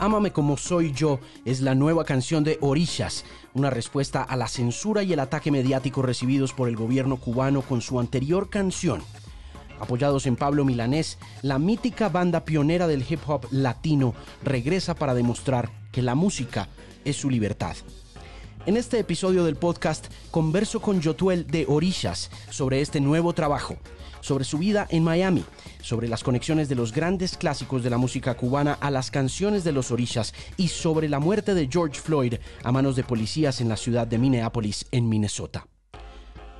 Ámame como soy yo es la nueva canción de Orishas, una respuesta a la censura y el ataque mediático recibidos por el gobierno cubano con su anterior canción. Apoyados en Pablo Milanés, la mítica banda pionera del hip hop latino regresa para demostrar que la música es su libertad. En este episodio del podcast converso con Yotuel de Orishas sobre este nuevo trabajo, sobre su vida en Miami, sobre las conexiones de los grandes clásicos de la música cubana a las canciones de los Orishas y sobre la muerte de George Floyd a manos de policías en la ciudad de Minneapolis, en Minnesota.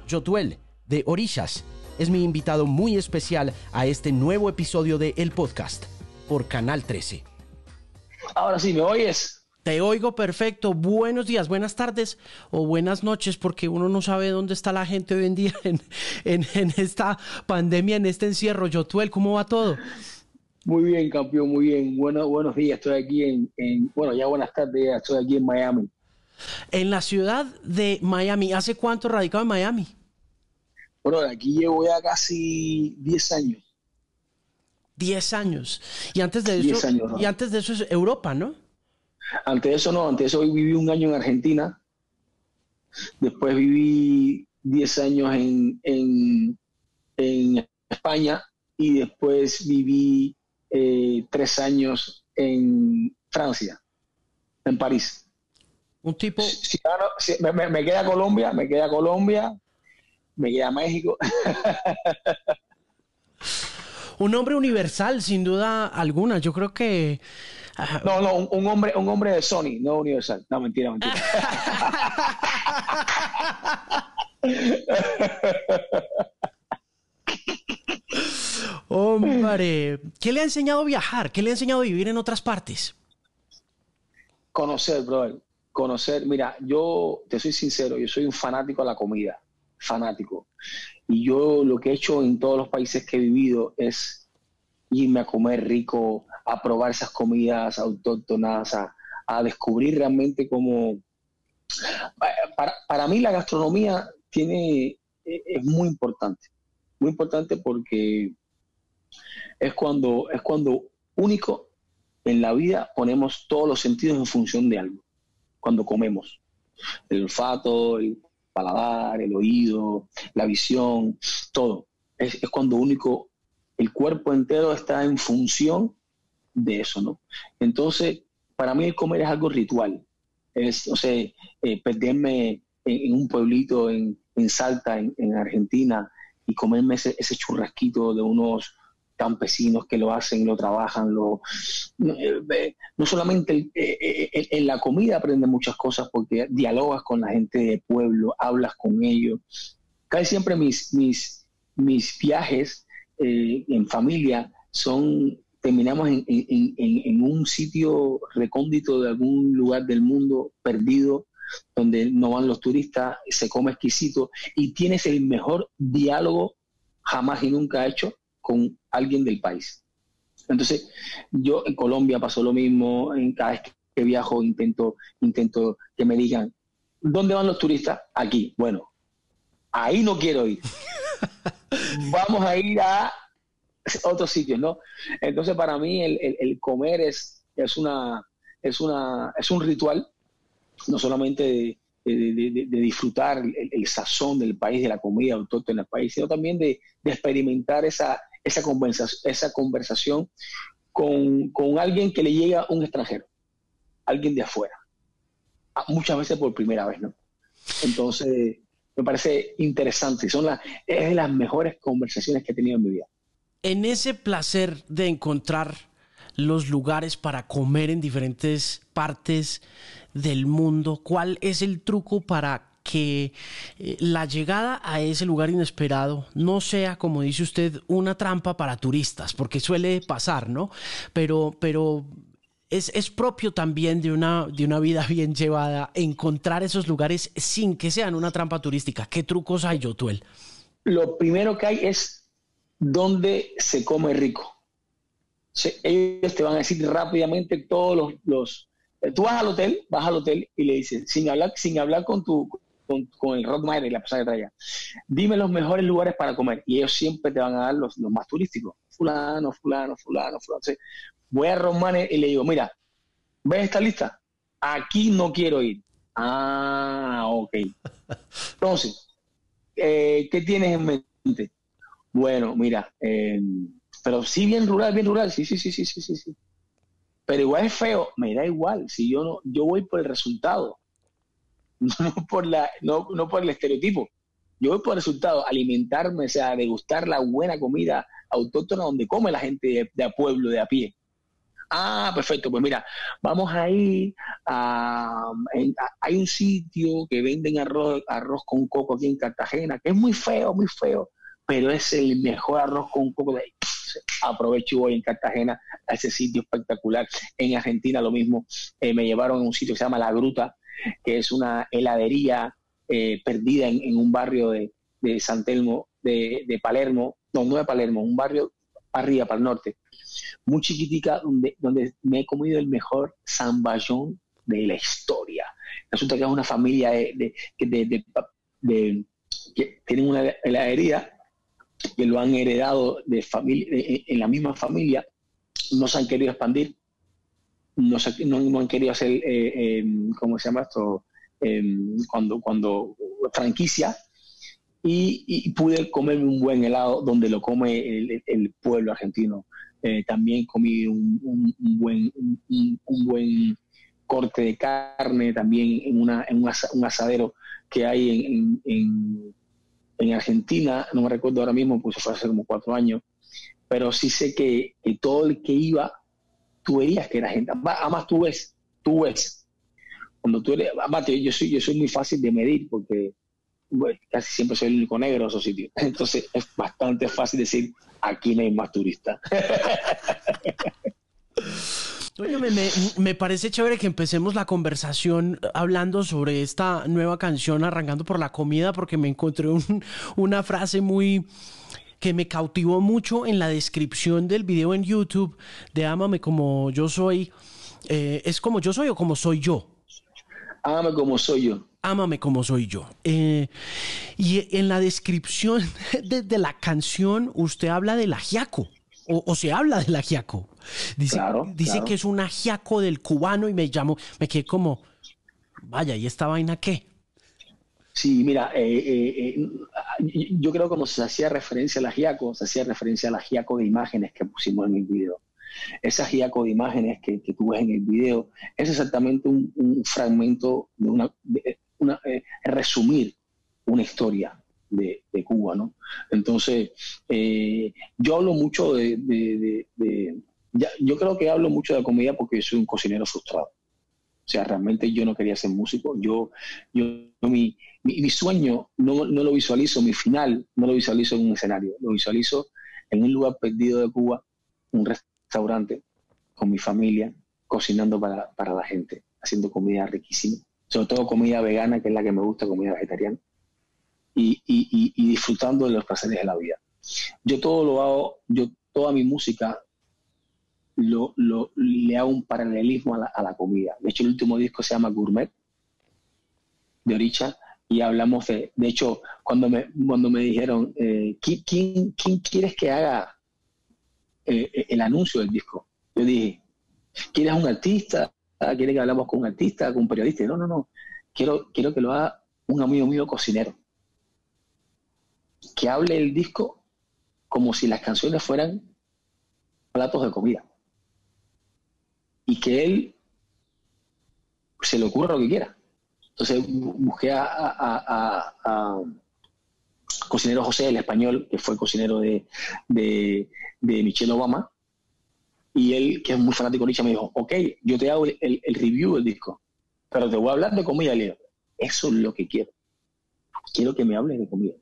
Yotuel de Orishas es mi invitado muy especial a este nuevo episodio de El Podcast por Canal 13. Ahora sí, ¿me oyes? Te oigo perfecto. Buenos días, buenas tardes o buenas noches, porque uno no sabe dónde está la gente hoy en día en, en, esta pandemia, en este encierro. Yotuel, ¿cómo va todo? Muy bien, campeón, muy bien. Bueno, buenos días, estoy aquí en, en, bueno, ya buenas tardes, estoy aquí en Miami. En la ciudad de Miami, ¿hace cuánto radicado en Miami? Bueno, aquí llevo ya casi 10 años. 10 años. Y antes de eso, y antes de eso es Europa, ¿no? Antes de eso no, antes de eso viví un año en Argentina, después viví 10 años en, en, España y después viví eh, tres años en Francia, en París. Un tipo... me, queda Colombia, me queda Colombia, me queda México. un hombre universal, sin duda alguna. Yo creo que no, no, un, hombre, un hombre de Sony, no Universal. No, mentira, mentira. Hombre, ¿qué le ha enseñado a viajar? ¿Qué le ha enseñado a vivir en otras partes? Conocer, brother. Conocer. Mira, yo te soy sincero, yo soy un fanático a la comida. Fanático. Y yo lo que he hecho en todos los países que he vivido es irme a comer rico, a probar esas comidas autóctonas, a, descubrir realmente cómo... Para, mí la gastronomía tiene, e, es muy importante, muy importante porque es cuando, es cuando único en la vida ponemos todos los sentidos en función de algo, cuando comemos. El olfato, el paladar, el oído, la visión, todo. Es, es cuando único el cuerpo entero está en función de eso, ¿no? Entonces, para mí el comer es algo ritual. Es, o sea, eh, perderme en, un pueblito en, Salta, en, Argentina, y comerme ese, churrasquito de unos campesinos que lo hacen, lo trabajan, no, eh, solamente eh, en la comida aprendes muchas cosas porque dialogas con la gente del pueblo, hablas con ellos. Casi siempre mis, mis, mis viajes en familia son terminamos en, un sitio recóndito de algún lugar del mundo perdido, donde no van los turistas, se come exquisito y tienes el mejor diálogo jamás y nunca hecho con alguien del país. Entonces, yo en Colombia pasó lo mismo, en cada vez que viajo intento, intento que me digan, ¿dónde van los turistas? Aquí. Bueno, ahí no quiero ir. Vamos a ir a otros sitios, ¿no? Entonces, para mí, el, comer es, es, una, es, una, es un ritual, no solamente de, disfrutar el, sazón del país, de la comida autóctona del país, sino también de, experimentar esa, esa, conversación, esa conversación con, con, alguien que le llega un extranjero, alguien de afuera, muchas veces por primera vez, ¿no? Entonces, me parece interesante, son es de las mejores conversaciones que he tenido en mi vida en ese placer de encontrar los lugares para comer en diferentes partes del mundo, ¿cuál es el truco para que eh, la llegada a ese lugar inesperado no sea, como dice usted, una trampa para turistas, porque suele pasar, ¿no? Pero, pero es, es, propio también de una, de una vida bien llevada encontrar esos lugares sin que sean una trampa turística. ¿Qué trucos hay, Yotuel? Lo primero que hay es donde se come rico. ellos te van a decir rápidamente todos los, los, eh, Tú vas al hotel, vas al hotel y le dices, sin hablar, sin hablar con tu con, el roadminer y la persona que trae dime los mejores lugares para comer. Y ellos siempre te van a dar los, los más turísticos. Fulano, fulano, fulano, fulano. voy a Roadminer y le digo, mira, ¿ves esta lista? Aquí no quiero ir. Ah, ok. Entonces, eh, ¿qué tienes en mente? Bueno, mira, eh, pero sí bien rural, bien rural, sí, sí, sí, sí, sí, sí, sí. Pero igual es feo, me da igual, si yo no, yo voy por el resultado, no por la, no, no por el estereotipo. Yo voy por el resultado, alimentarme, o sea, degustar la buena comida autóctona donde come la gente de, a pueblo, de a pie. Ah, perfecto, pues mira, vamos a ir a, hay un sitio que venden arroz, arroz con coco aquí en Cartagena, que es muy feo, muy feo, pero es el mejor arroz con coco de ahí. Aprovecho y voy en Cartagena a ese sitio espectacular. En Argentina lo mismo, eh, me llevaron a un sitio que se llama La Gruta, que es una heladería eh, perdida en, un barrio de, San Telmo, de, Palermo, no, no de Palermo, un barrio arriba, para el norte, muy chiquitica, donde, donde me he comido el mejor zamballón de la historia. Resulta que es una familia que tienen una heladería que lo han heredado de familia, en la misma familia, no se han querido expandir, no, no, han querido hacer, eh, eh, ¿cómo se llama esto? Em, cuando, cuando franquicia, y, pude comerme un buen helado donde lo come el, pueblo argentino. Eh, también comí un, buen, un, buen corte de carne, también en, una, en un, asadero que hay en, en, en, Argentina, no me recuerdo ahora mismo, pues fue hace como cuatro años, pero sí sé que, todo el que iba, tú veías que era gente, además tú ves, tú ves. Cuando tú eres, yo soy, yo soy muy fácil de medir porque casi siempre soy el único negro en esos sitios. Entonces es bastante fácil decir, aquí no hay más turistas. Oye, me, parece chévere que empecemos la conversación hablando sobre esta nueva canción, arrancando por la comida, porque me encontré una frase muy que me cautivó mucho en la descripción del video en YouTube de Ámame como yo soy. Eh, ¿Es como yo soy o como soy yo? Ámame como soy yo. Ámame como soy yo. Eh, y en la descripción de, la canción, usted habla del ajiaco. O, se habla del ajiaco. Dice, dice que es un ajiaco del cubano y me llamo, me quedé como, vaya, ¿y esta vaina qué? Sí, mira, eh, eh, yo creo que cuando se hacía referencia al ajiaco, se hacía referencia al ajiaco de imágenes que pusimos en el video. Esa giaco de imágenes que, que, tú ves en el video es exactamente un, fragmento de una, una eh, resumir una historia de, Cuba, ¿no? Entonces, eh, yo hablo mucho de, yo creo que hablo mucho de comida porque soy un cocinero frustrado. O sea, realmente yo no quería ser músico. Yo, yo mi, mi, sueño no, no, lo visualizo, mi final no lo visualizo en un escenario, lo visualizo en un lugar perdido de Cuba, un, restaurante con mi familia, cocinando para, la gente, haciendo comida riquísima, sobre todo comida vegana, que es la que me gusta, comida vegetariana, y, disfrutando de los placeres de la vida. Yo todo lo hago, yo toda mi música lo, le hago un paralelismo a la, comida. De hecho, el último disco se llama Gourmet, de Oricha, y hablamos de, de hecho, cuando me, cuando me dijeron, eh, ¿quién, ¿quién quieres que haga eh, el anuncio del disco. Yo dije, ¿quieres un artista? ¿Quieres que hablamos con un artista, con un periodista? No, no, no. Quiero, quiero que lo haga un amigo mío cocinero. Que hable el disco como si las canciones fueran platos de comida. Y que él se le ocurra lo que quiera. Entonces busqué a cocinero José, el español, que fue cocinero de, de, Michelle Obama, y él, que es muy fanático de Nietzsche, me dijo, ok, yo te hago el, review del disco, pero te voy a hablar de comida. Le eso es lo que quiero. Quiero que me hables de comida.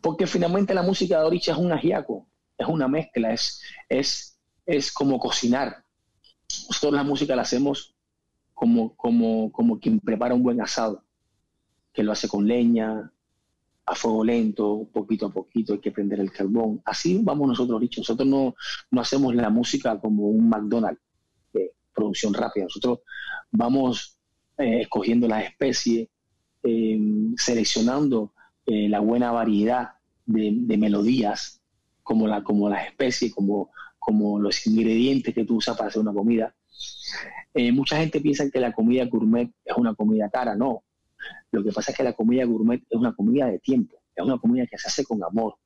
Porque finalmente la música de Oricha es un ajiaco, es una mezcla, es, es, es como cocinar. Nosotros la música la hacemos como, como, como quien prepara un buen asado, que lo hace con leña, a fuego lento, poquito a poquito, hay que prender el carbón. Así vamos nosotros, dicho. Nosotros no, no hacemos la música como un McDonald's de producción rápida. Nosotros vamos eh, escogiendo las especies, eh, seleccionando eh, la buena variedad de, melodías, como, la, como las especies, como, como los ingredientes que tú usas para hacer una comida. eh, mucha gente piensa que la comida gourmet es una comida cara, no. Lo que pasa es que la comida gourmet es una comida de tiempo, es una comida que se hace con amor,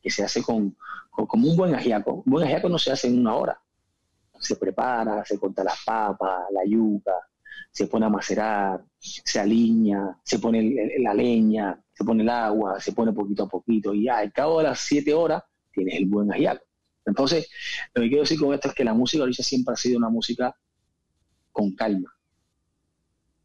que se hace con, como un buen ajiaco. Un buen ajiaco no se hace en una hora. Se prepara, se corta las papas, la yuca, se pone a macerar, se aliña, se pone la leña, se pone el agua, se pone poquito a poquito y al cabo de las siete horas tienes el buen ajiaco. Entonces, lo que quiero decir con esto es que la música ahorita siempre ha sido una música con calma,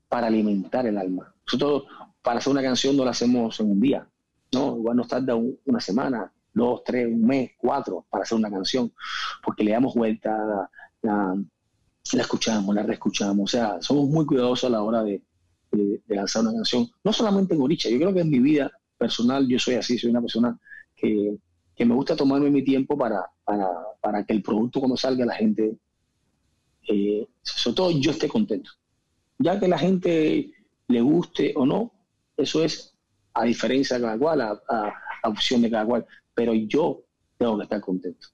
para alimentar el alma. Nosotros, para hacer una canción, no la hacemos en un día, ¿no? Igual nos tarda una semana, dos, tres, un mes, cuatro, para hacer una canción, porque le damos vuelta, la, escuchamos, la reescuchamos, o sea, somos muy cuidadosos a la hora de, lanzar una canción, no solamente en Oricha, yo creo que en mi vida personal yo soy así, soy una persona que, me gusta tomarme mi tiempo para, para, para que el producto cuando salga la gente eh, sobre todo yo esté contento. Ya que la gente le guste o no, eso es a diferencia de cada cual, a, opción de cada cual, pero yo tengo que estar contento.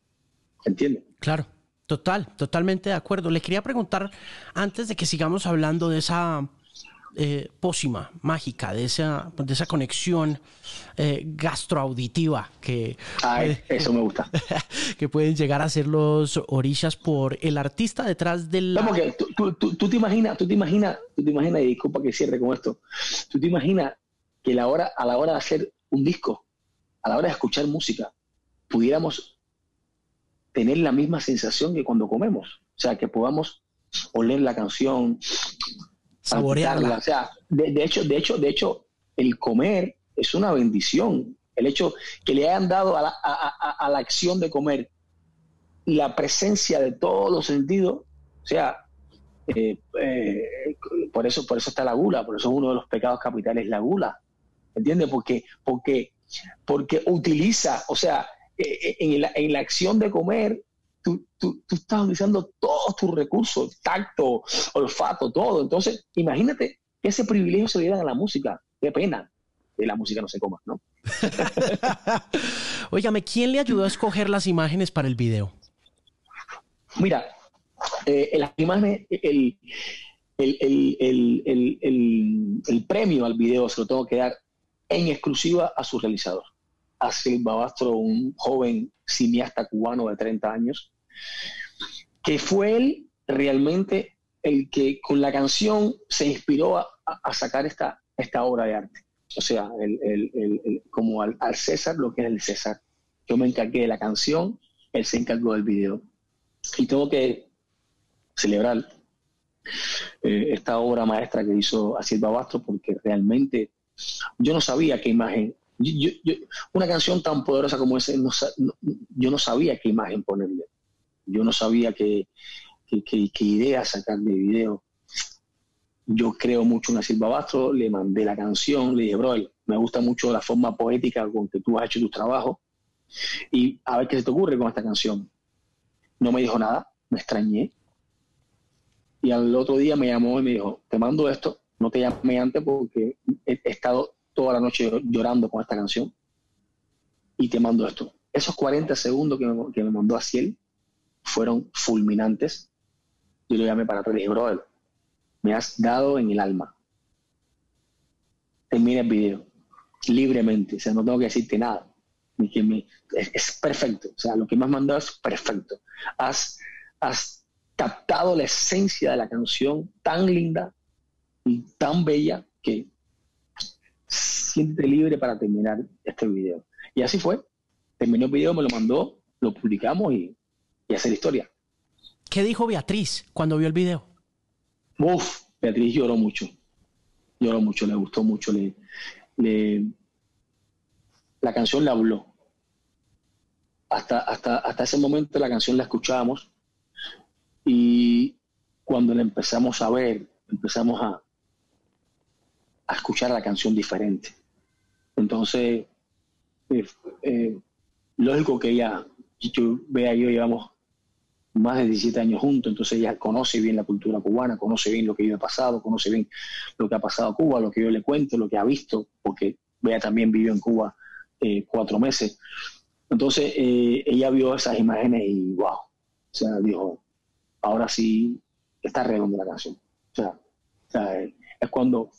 ¿Entiendes? Claro. Total, totalmente de acuerdo. Le quería preguntar, antes de que sigamos hablando de esa eh, pócima mágica, de esa, de esa conexión eh, gastroauditiva que, eso me gusta. que pueden llegar a ser los orillas por el artista detrás del... La... que tú, tú, te imaginas, tú te imaginas, tú te imaginas, y disculpa que cierre con esto, tú te imaginas que la hora, a la hora de hacer un disco, a la hora de escuchar música, pudiéramos tener la misma sensación que cuando comemos. O sea, que podamos oler la canción, saborearla. O sea, de, hecho, de hecho, de hecho, el comer es una bendición. El hecho que le hayan dado a la, a, la acción de comer la presencia de todos los sentidos, o sea, eh, eh, por eso, por eso está la gula, por eso uno de los pecados capitales la gula, ¿entiendes? Porque, porque, porque utiliza, o sea, eh, en la, en la acción de comer tú, estás utilizando todos tus recursos, tacto, olfato, todo. Entonces, imagínate que ese privilegio se le da a la música. Qué pena que la música no se coma, ¿no? Óigame, ¿quién le ayudó a escoger las imágenes para el video? Mira, eh, las imágenes, el, el, premio al video se lo tengo que dar en exclusiva a su realizador, a Silva Bastro, un joven cineasta cubano de 30 años, que fue él realmente el que con la canción se inspiró a, sacar esta, esta obra de arte. O sea, el, como al, César lo que es el César. Yo me encargué de la canción, él se encargó del video. Y tengo que celebrar eh, esta obra maestra que hizo Silva Bastro porque realmente yo no sabía qué imagen, una canción tan poderosa como esa, yo no sabía qué imagen ponerle. Yo no sabía qué, idea sacar de video. Yo creo mucho en Silva Bastro, le mandé la canción, le dije, bro, me gusta mucho la forma poética con que tú has hecho tu trabajo y a ver qué se te ocurre con esta canción. No me dijo nada, me extrañé. Y al otro día me llamó y me dijo, te mando esto, no te llamé antes porque he, estado toda la noche llorando con esta canción y te mando esto. Esos 40 segundos que me, que me mandó a fueron fulminantes. Yo lo llamé para atrás y dije, brother, me has dado en el alma. Termina el video libremente, o sea, no tengo que decirte nada. es, perfecto, o sea, lo que me has mandado es perfecto. Has, has captado la esencia de la canción tan linda y tan bella que siéntete libre para terminar este video. Y así fue. Terminó el video, me lo mandó, lo publicamos y y hacer historia. ¿Qué dijo Beatriz cuando vio el video? Uf, Beatriz lloró mucho. Lloró mucho, le gustó mucho. Le, la canción le habló. Hasta, hasta, hasta ese momento la canción la escuchábamos y cuando la empezamos a ver, empezamos a, a escuchar la canción diferente. Entonces, eh, eh, lógico que ella, yo vea yo llevamos más de 17 años juntos, entonces ella conoce bien la cultura cubana, conoce bien lo que yo he pasado, conoce bien lo que ha pasado a Cuba, lo que yo le cuento, lo que ha visto, porque Bea también vivió en Cuba eh, cuatro meses. Entonces eh, ella vio esas imágenes y wow, o sea, dijo, ahora sí está redonda la canción. O sea, es cuando,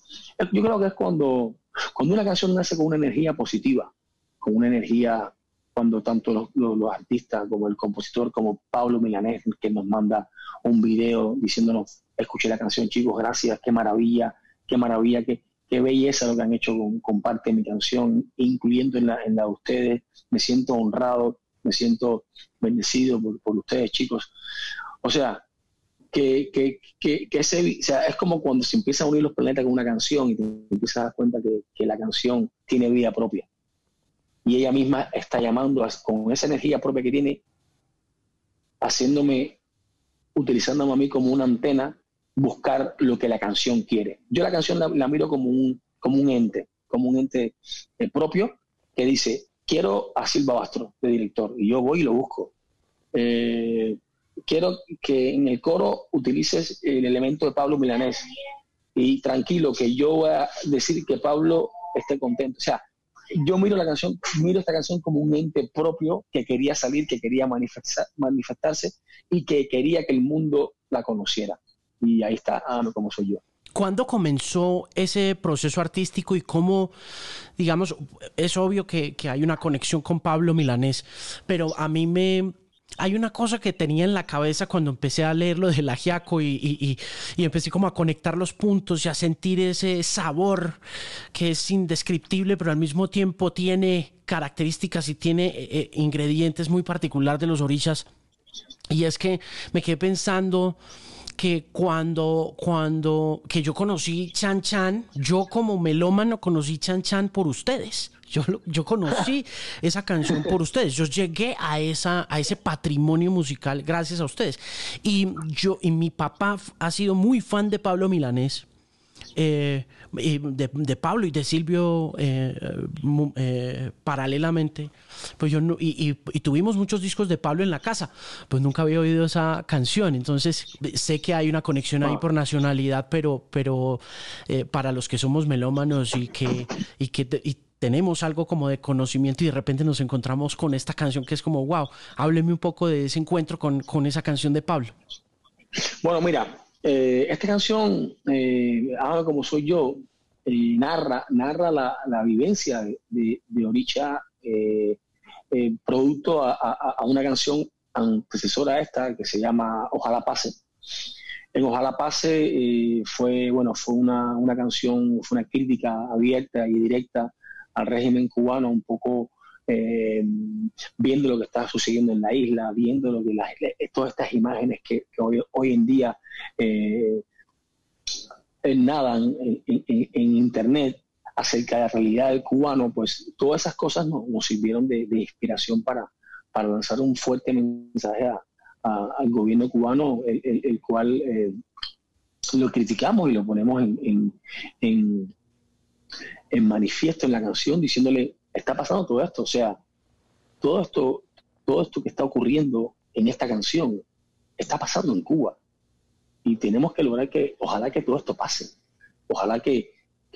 yo creo que es cuando, cuando una canción nace con una energía positiva, con una energía, cuando tanto los, artistas como el compositor, como Pablo Milanés, que nos manda un video diciéndonos, escuché la canción chicos, gracias, qué maravilla, qué maravilla, qué, qué belleza lo que han hecho con, parte de mi canción, incluyendo en la, en la de ustedes, me siento honrado, me siento bendecido por, por ustedes chicos. O sea, que, que, que, que ese, es como cuando se empieza a unir los planetas con una canción y te empiezas a dar cuenta que, que la canción tiene vida propia. Y ella misma está llamando con esa energía propia que tiene, haciéndome, utilizándome a mí como una antena, buscar lo que la canción quiere. Yo la canción la, miro como un, como un ente, como un ente eh, propio que dice, quiero a Silva Bastro de director, y yo voy y lo busco. Eh, quiero que en el coro utilices el elemento de Pablo Milanés. Y tranquilo, que yo voy a decir que Pablo esté contento. O sea, yo miro la canción, miro esta canción como un ente propio que quería salir, que quería manifestarse y que quería que el mundo la conociera. Y ahí está, ah, como soy yo. ¿Cuándo comenzó ese proceso artístico y cómo, digamos, es obvio que, que hay una conexión con Pablo Milanés, pero a mí me, hay una cosa que tenía en la cabeza cuando empecé a leer lo del ajiaco y, empecé como a conectar los puntos y a sentir ese sabor que es indescriptible, pero al mismo tiempo tiene características y tiene eh, eh, ingredientes muy particulares de los orillas. Y es que me quedé pensando que cuando, cuando, que yo conocí Chan Chan, yo como melómano conocí Chan Chan por ustedes. Yo, yo conocí esa canción por ustedes. Yo llegué a, esa, a ese patrimonio musical gracias a ustedes. Y yo, y mi papá ha sido muy fan de Pablo Milanés. Eh, de, Pablo y de Silvio eh, eh, paralelamente, pues yo y, tuvimos muchos discos de Pablo en la casa, pues nunca había oído esa canción, entonces sé que hay una conexión ahí por nacionalidad, pero, pero para los que somos melómanos y que, y que tenemos algo como de conocimiento y de repente nos encontramos con esta canción que es como, wow, hábleme un poco de ese encuentro con, con esa canción de Pablo. Bueno, mira, eh, esta canción, eh, como soy yo, eh, narra, narra la, la vivencia de, de, Oricha, eh, producto a, una canción antecesora a esta que se llama Ojalá Pase. En Ojalá Pase fue, bueno, fue una, una canción, fue una crítica abierta y directa al régimen cubano, un poco eh, viendo lo que está sucediendo en la isla, viendo lo que todas estas imágenes que, hoy, hoy, en día eh, nadan en, Internet acerca de la realidad del cubano, pues todas esas cosas nos, sirvieron de, inspiración para, para lanzar un fuerte mensaje al gobierno cubano, el, cual eh, lo criticamos y lo ponemos en, en manifiesto en la canción, diciéndole está pasando todo esto. O sea, todo esto, todo esto que está ocurriendo en esta canción está pasando en Cuba. Y tenemos que lograr que, ojalá que todo esto pase. Ojalá que,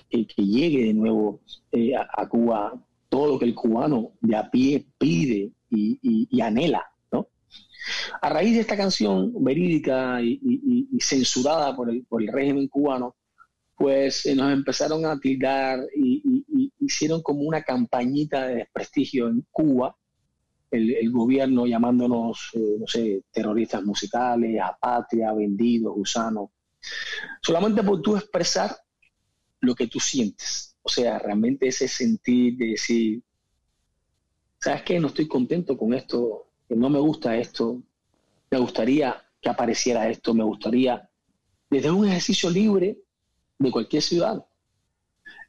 que, llegue de nuevo eh, a, Cuba todo lo que el cubano de a pie pide y, anhela. ¿no? A raíz de esta canción verídica y, censurada por el, por el régimen cubano, pues eh, nos empezaron a tildar y, hicieron como una campañita de desprestigio en Cuba, el, gobierno llamándonos, eh, no sé, terroristas musicales, apatria, vendidos, gusanos, solamente por tú expresar lo que tú sientes. O sea, realmente ese sentir de decir, ¿sabes qué? No estoy contento con esto, no me gusta esto, me gustaría que apareciera esto, me gustaría, desde un ejercicio libre, de cualquier ciudad.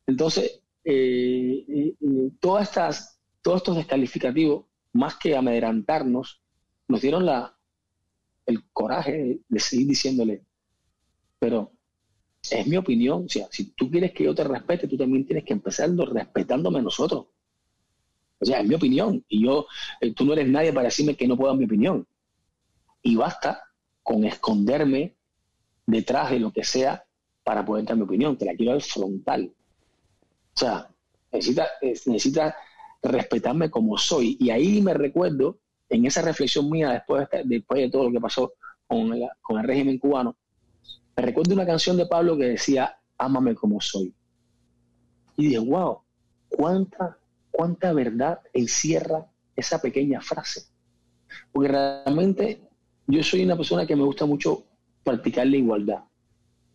Entonces, eh, eh, eh, todas estas, todos estos descalificativos, más que amedrantarnos, nos dieron la, el coraje de, seguir diciéndole, pero es mi opinión, o sea, si tú quieres que yo te respete, tú también tienes que empezar respetándome a nosotros. O sea, es mi opinión, y yo, tú no eres nadie para decirme que no puedo mi opinión. Y basta con esconderme detrás de lo que sea para poder dar mi opinión, te la quiero dar frontal. O sea, necesita, necesita respetarme como soy. Y ahí me recuerdo, en esa reflexión mía después de, después de todo lo que pasó con, con el régimen cubano, me recuerdo una canción de Pablo que decía, ámame como soy. Y dije, wow, cuánta, cuánta verdad encierra esa pequeña frase. Porque realmente yo soy una persona que me gusta mucho practicar la igualdad.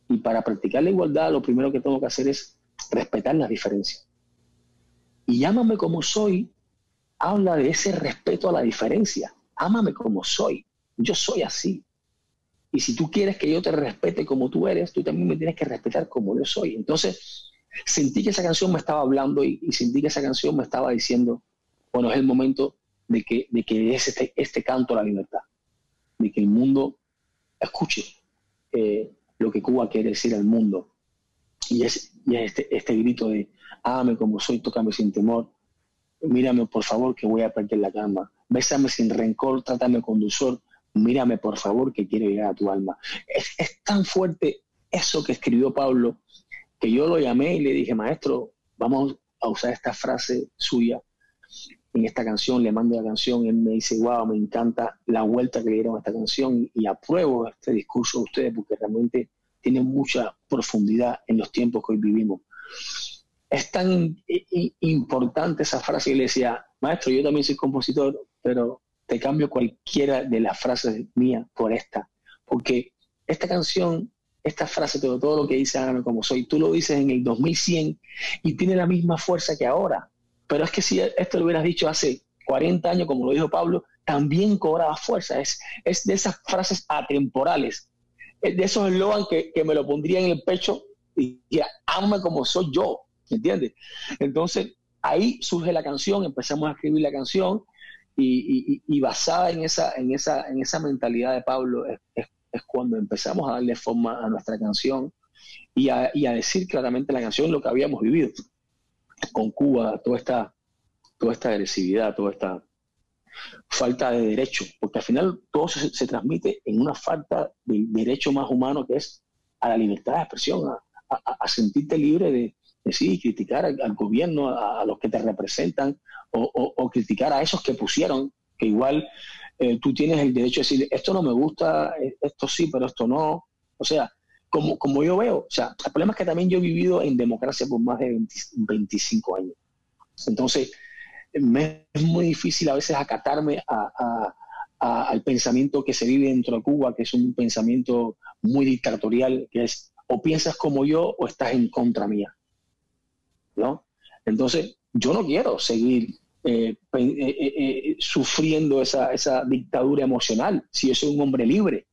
Y para practicar la igualdad, lo primero que tengo que hacer es respetar las diferencias. Y ámame como soy, habla de ese respeto a la diferencia. Ámame como soy. Yo soy así. Y si tú quieres que yo te respete como tú eres, tú también me tienes que respetar como yo soy. Entonces, sentí que esa canción me estaba hablando y, sentí que esa canción me estaba diciendo, bueno, es el momento de que, de que es este, este canto a la libertad, de que el mundo escuche eh, lo que Cuba quiere decir al mundo. Y es, y este, este grito de, ámame como soy, tócame sin temor, mírame por favor que voy a perder la cama, bésame sin rencor, trátame con dulzor, mírame por favor que quiero llegar a tu alma. Es, es tan fuerte eso que escribió Pablo que yo lo llamé y le dije, maestro, vamos a usar esta frase suya en esta canción, le mando la canción, él me dice, wow, me encanta la vuelta que le dieron a esta canción y apruebo este discurso de ustedes porque realmente tiene mucha profundidad en los tiempos que hoy vivimos. Es tan importante esa frase y le decía, maestro, yo también soy compositor, pero te cambio cualquiera de las frases mías por esta, porque esta canción, esta frase, todo, todo lo que dice Hágame como soy, tú lo dices en el 2100 y tiene la misma fuerza que ahora. Pero es que si esto lo hubieras dicho hace 40 años, como lo dijo Pablo, también cobraba fuerza. Es, es de esas frases atemporales, es de esos eslogan que, que me lo pondría en el pecho y diría, ama como soy yo, ¿me entiendes? Entonces, ahí surge la canción, empezamos a escribir la canción y, basada en esa, en, esa, en esa mentalidad de Pablo es, cuando empezamos a darle forma a nuestra canción y a, decir claramente la canción lo que habíamos vivido con Cuba, toda esta, toda esta agresividad, toda esta falta de derecho, porque al final todo se, transmite en una falta de derecho más humano que es a la libertad de expresión, a sentirte libre de, sí, criticar al, gobierno, a, los que te representan, o, criticar a esos que pusieron, que igual eh, tú tienes el derecho de decir, esto no me gusta, eh, esto sí, pero esto no. O sea, como, como yo veo, o sea, el problema es que también yo he vivido en democracia por más de 25 años. Entonces, me es muy difícil a veces acatarme al pensamiento que se vive dentro de Cuba, que es un pensamiento muy dictatorial, que es o piensas como yo o estás en contra mía. ¿no? Entonces, yo no quiero seguir eh, eh, eh, sufriendo esa, dictadura emocional si yo soy un hombre libre.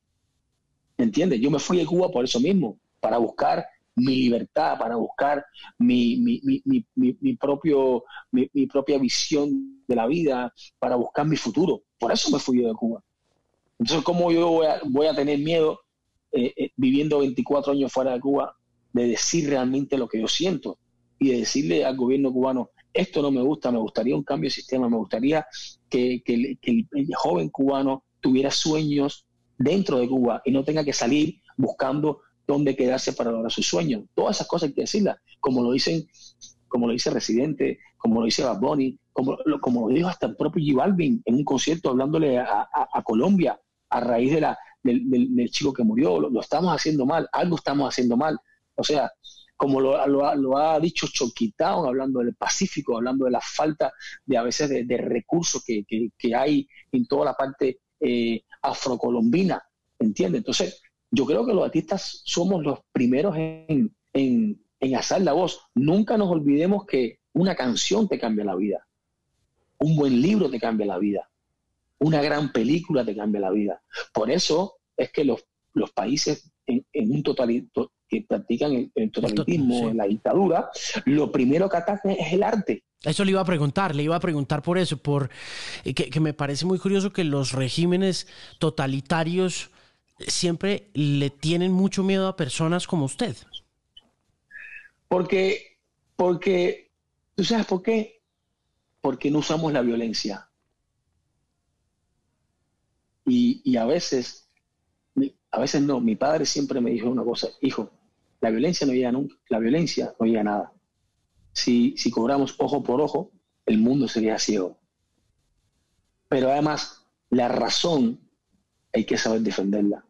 ¿Entiendes? Yo me fui de Cuba por eso mismo, para buscar mi libertad, para buscar mi, mi, propio, mi, propia visión de la vida, para buscar mi futuro. Por eso me fui yo de Cuba. Entonces, ¿cómo yo voy a, voy a tener miedo viviendo 24 años fuera de Cuba de decir realmente lo que yo siento? y decirle al gobierno cubano, esto no me gusta, me gustaría un cambio de sistema, me gustaría que, el, joven cubano tuviera sueños dentro de Cuba y no tenga que salir buscando dónde quedarse para lograr sus sueños. Todas esas cosas hay que decirlas, como lo dicen, como lo dice Residente, como lo dice Bad como, lo, como lo dijo hasta el propio G Balvin en un concierto hablándole a, Colombia a raíz de la, del, chico que murió. lo, estamos haciendo mal, algo estamos haciendo mal. O sea, como lo, ha dicho Choquitao, hablando del Pacífico, hablando de la falta de a veces de, recursos que, hay en toda la parte eh, afrocolombina, ¿entiendes? Entonces, yo creo que los artistas somos los primeros en, en, en alzar la voz. Nunca nos olvidemos que una canción te cambia la vida, un buen libro te cambia la vida, una gran película te cambia la vida. Por eso es que los, los países en, un totalito, que practican el, totalitarismo, la dictadura, lo primero que atacan es el arte. Eso le iba a preguntar, le iba a preguntar por eso, por eh, que, me parece muy curioso que los regímenes totalitarios siempre le tienen mucho miedo a personas como usted. Porque, porque, ¿tú sabes por qué? Porque no usamos la violencia. Y, y a veces a veces no. Mi padre siempre me dijo una cosa, hijo, la violencia no llega nunca, la violencia no llega a nada. Si, cobramos ojo por ojo, el mundo sería ciego. Pero además, la razón hay que saber defenderla.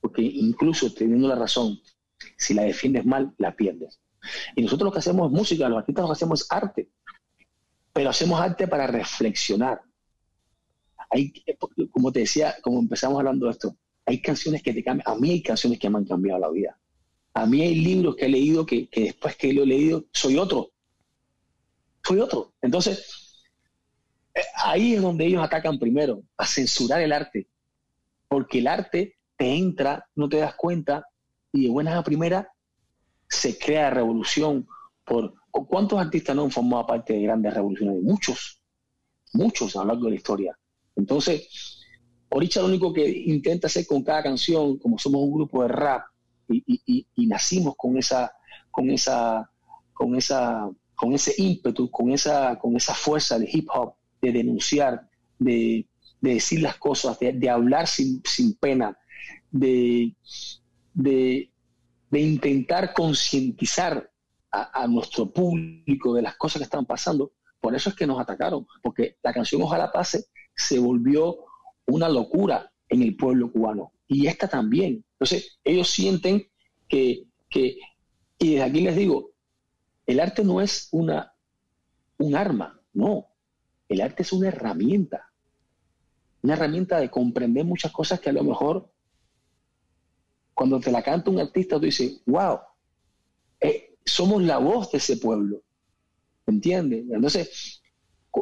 porque incluso teniendo la razón, si la defiendes mal, la pierdes. Y nosotros lo que hacemos es música, los artistas lo que hacemos es arte, pero hacemos arte para reflexionar. Hay, como te decía, como empezamos hablando de esto, hay canciones que te cambian, a mí hay canciones que me han cambiado la vida. A mí hay libros que he leído que, después que lo he leído, soy otro. Soy otro. Entonces, eh, ahí es donde ellos atacan primero, a censurar el arte. Porque el arte te entra, no te das cuenta, y de buenas a primeras se crea revolución. Por, ¿Cuántos artistas no han formado parte de grandes revoluciones? Muchos, muchos a lo largo de la historia. Entonces, Oricha lo único que intenta hacer con cada canción, como somos un grupo de rap y, nacimos con esa, con esa, con esa, con ese ímpetu, con esa, con esa fuerza de hip hop, de denunciar, de, decir las cosas, de, hablar sin, sin pena, de, de, intentar concientizar a, nuestro público de las cosas que están pasando. Por eso es que nos atacaron, porque la canción Ojalá Pase se volvió una locura en el pueblo cubano. Y esta también. Entonces, ellos sienten que, que y desde aquí les digo, el arte no es una, un arma, no. El arte es una herramienta. Una herramienta de comprender muchas cosas que a lo mejor cuando te la canta un artista, tú dices, wow, eh, somos la voz de ese pueblo. ¿Entiendes? Entonces,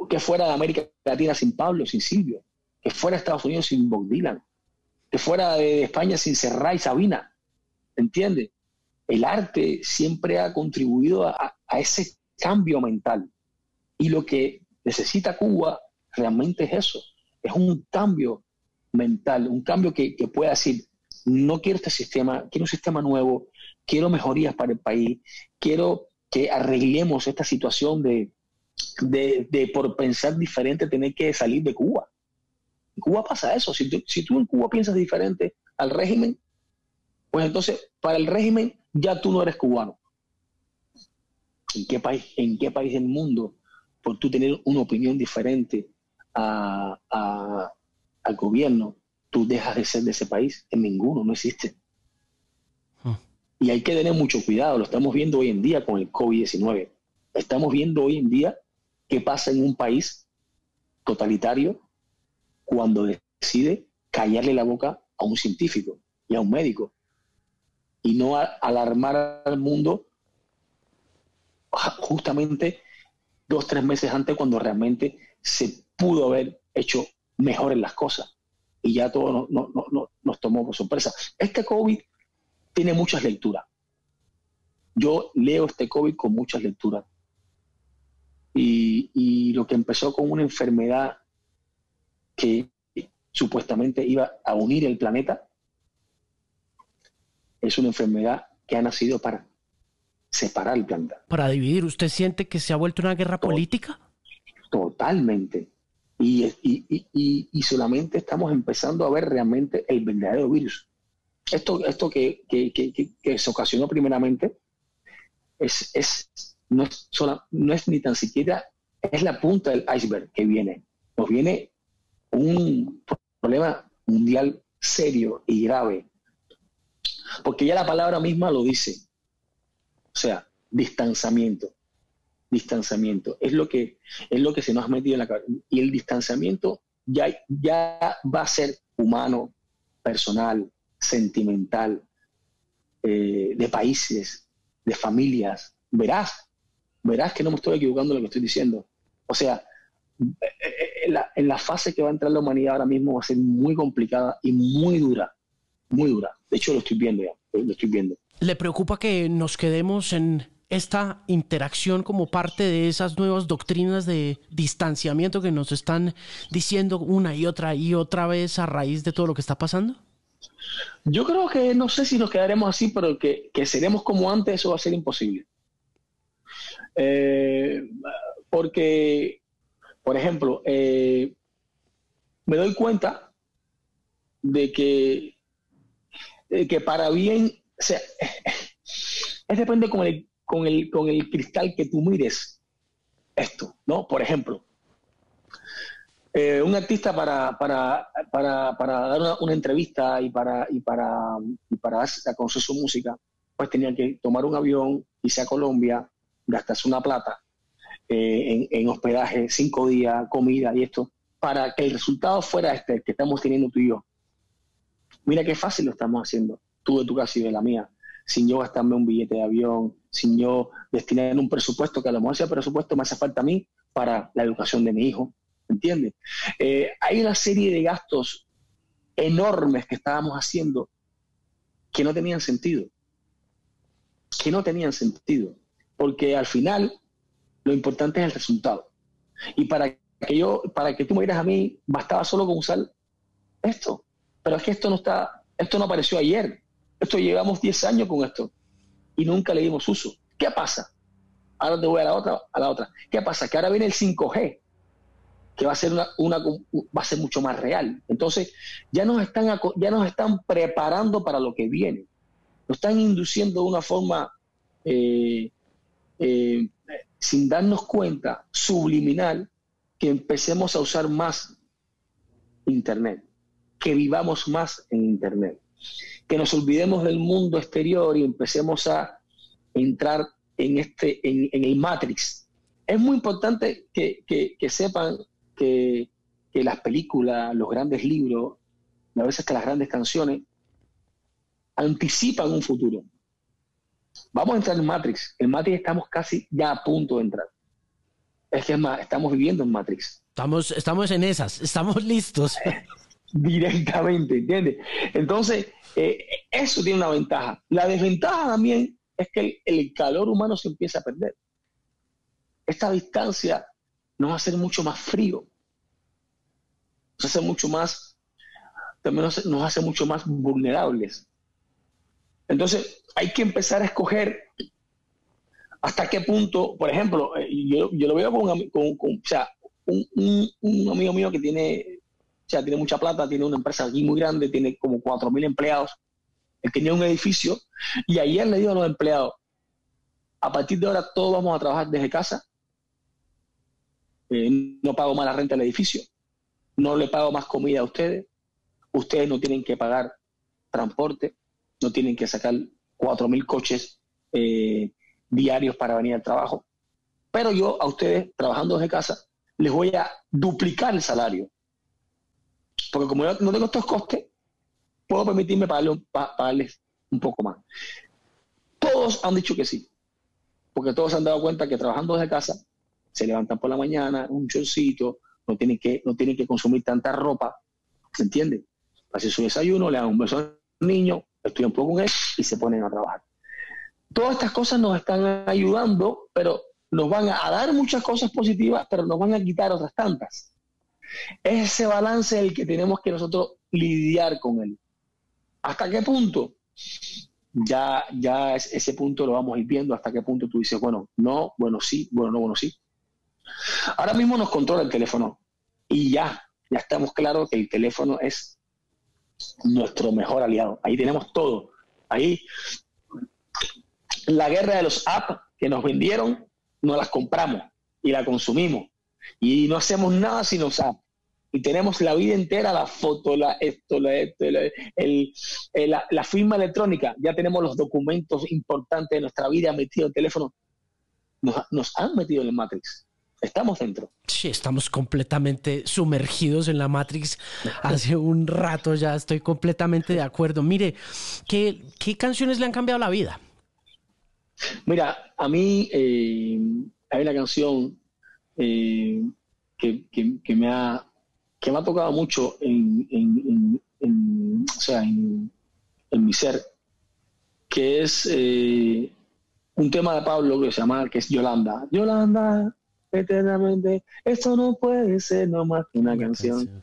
que fuera de América Latina sin Pablo, sin Silvio, que fuera de Estados Unidos sin Bob Dylan, que fuera de España sin Serra y Sabina. ¿Entiendes? El arte siempre ha contribuido a, ese cambio mental. Y lo que necesita Cuba realmente es eso, es un cambio mental, un cambio que, que pueda decir, no quiero este sistema, quiero un sistema nuevo, quiero mejorías para el país, quiero que arreglemos esta situación de, de, por pensar diferente tener que salir de Cuba. En Cuba pasa eso, si tú, si tú en Cuba piensas diferente al régimen, pues entonces para el régimen ya tú no eres cubano. ¿En qué país, en qué país del mundo, por tú tener una opinión diferente al gobierno, tú dejas de ser de ese país. En ninguno, no existe. Y hay que tener mucho cuidado, lo estamos viendo hoy en día con el COVID-19. Estamos viendo hoy en día qué pasa en un país totalitario cuando decide callarle la boca a un científico y a un médico y no alarmar al mundo justamente dos, tres meses antes cuando realmente se pudo haber hecho mejores las cosas y ya todo nos tomó por sorpresa. Este COVID tiene muchas lecturas. Yo leo este COVID con muchas lecturas. Y, lo que empezó con una enfermedad que supuestamente iba a unir el planeta, es una enfermedad que ha nacido para separar el planeta. Para dividir, ¿usted siente que se ha vuelto una guerra política? Totalmente. Y, solamente estamos empezando a ver realmente el verdadero virus. Esto, esto que, se ocasionó primeramente es, es, no, es no es ni tan siquiera, es la punta del iceberg que viene. Nos viene un problema mundial serio y grave. Porque ya la palabra misma lo dice. O sea, distanciamiento distanciamiento. Es lo que, es lo que se nos ha metido en la cabeza. Y el distanciamiento ya, ya va a ser humano, personal, sentimental, eh, de países, de familias. Verás, verás que no me estoy equivocando lo que estoy diciendo. O sea, eh, en la, en la fase que va a entrar la humanidad ahora mismo va a ser muy complicada y muy dura, muy dura. De hecho, lo estoy viendo ya, lo estoy viendo. ¿Le preocupa que nos quedemos en esta interacción como parte de esas nuevas doctrinas de distanciamiento que nos están diciendo una y otra y otra vez a raíz de todo lo que está pasando? Yo creo que no sé si nos quedaremos así, pero que, seremos como antes, eso va a ser imposible. Eh, porque, por ejemplo, eh, me doy cuenta de que, que para bien, o sea, es depende con el, con el, con el cristal que tú mires esto, ¿no? Por ejemplo, eh, un artista para, para, para, para dar una, entrevista y para, y para, y para conocer su música, pues tenía que tomar un avión, irse a Colombia, gastarse una plata eh, en, hospedaje, cinco días, comida y esto, para que el resultado fuera este, que estamos teniendo tú y yo. Mira qué fácil lo estamos haciendo, tú de tu casa y de la mía, sin yo gastarme un billete de avión, sin yo destinar un presupuesto, que a lo mejor ese presupuesto me hace falta a mí para la educación de mi hijo, ¿entiendes? Eh, hay una serie de gastos enormes que estábamos haciendo que no tenían sentido, que no tenían sentido, porque al final lo importante es el resultado. Y para que yo, para que tú me digas a mí, bastaba solo con usar esto. Pero es que esto no está, esto no apareció ayer. Esto llevamos 10 años con esto y nunca le dimos uso. ¿Qué pasa? Ahora te voy a la otra, a la otra. ¿Qué pasa? Que ahora viene el 5G que va a ser una, va a ser mucho más real. Entonces, ya nos están ya nos están preparando para lo que viene. Nos están induciendo de una forma eh, eh, sin darnos cuenta, subliminal, que empecemos a usar más Internet, que vivamos más en Internet, que nos olvidemos del mundo exterior y empecemos a entrar en, este, en, el Matrix. Es muy importante que, que sepan que, las películas, los grandes libros, a veces que las grandes canciones, anticipan un futuro. Vamos a entrar en Matrix. En Matrix estamos casi ya a punto de entrar. Es que es más, estamos viviendo en Matrix. Estamos, estamos en esas, estamos listos. Directamente, ¿entiendes? Entonces, eh, eso tiene una ventaja. La desventaja también es que el, el, calor humano se empieza a perder. Esta distancia nos va a hacer mucho más frío nos hace mucho más, también nos, hace mucho más vulnerables. Entonces, hay que empezar a escoger hasta qué punto, por ejemplo, eh, yo, yo lo veo con, o sea, un, amigo mío que tiene, o sea, tiene mucha plata, tiene una empresa aquí muy grande, tiene como 4.000 empleados, él tenía un edificio y ayer le dijo a los empleados, a partir de ahora todos vamos a trabajar desde casa, eh, no pago más la renta del edificio, no le pago más comida a ustedes, ustedes no tienen que pagar transporte, no tienen que sacar cuatro mil coches eh, diarios para venir al trabajo, pero yo a ustedes, trabajando desde casa, les voy a duplicar el salario. Porque como yo no tengo estos costes, puedo permitirme pagarles un poco más. Todos han dicho que sí, porque todos han dado cuenta que trabajando desde casa, se levantan por la mañana, un chorcito, no tienen que, no tienen que consumir tanta ropa, ¿se entiende? Hace su desayuno, le dan un beso al niño, estudian un poco con él y se ponen a trabajar. Todas estas cosas nos están ayudando, pero nos van a dar muchas cosas positivas, pero nos van a quitar otras tantas. Es ese balance el que tenemos que nosotros lidiar con él. ¿Hasta qué punto? Ya, ya ese punto lo vamos a ir viendo, hasta qué punto tú dices, bueno, no, bueno, sí, bueno, no, bueno, sí. Ahora mismo nos controla el teléfono y ya, ya estamos claros que el teléfono es nuestro mejor aliado. Ahí tenemos todo. Ahí la guerra de los apps que nos vendieron, no las compramos y la consumimos. Y no hacemos nada sin los apps. Y tenemos la vida entera, la foto, la, esto, la, esto, el, la, firma electrónica. Ya tenemos los documentos importantes de nuestra vida metidos en el teléfono. Nos, nos han metido en el Matrix estamos dentro. Sí, estamos completamente sumergidos en la Matrix hace un rato ya, estoy completamente de acuerdo. Mire, ¿qué, canciones le han cambiado la vida? Mira, a mí eh, hay una canción eh, que, me ha, que me ha tocado mucho en, o sea, en, mi ser, que es eh, un tema de Pablo que se llama, que es Yolanda. Yolanda, eternamente. Esto no puede ser nomás que una, canción.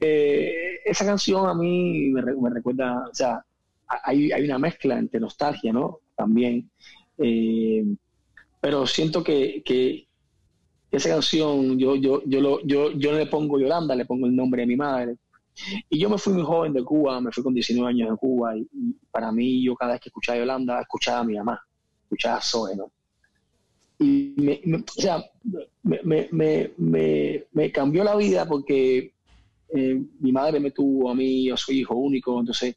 Eh, esa canción a mí me, recuerda, o sea, hay, hay, una mezcla entre nostalgia, ¿no? También. Eh, pero siento que, que, esa canción, yo, yo, yo, lo, yo, yo le pongo Yolanda, le pongo el nombre de mi madre. Y yo me fui muy joven de Cuba, me fui con 19 años de Cuba, y, para mí, yo cada vez que escuchaba Yolanda, escuchaba a mi mamá, escuchaba a Zoe, ¿no? Y me, o sea, me, me, cambió la vida porque eh, mi madre me tuvo a mí, yo soy hijo único, entonces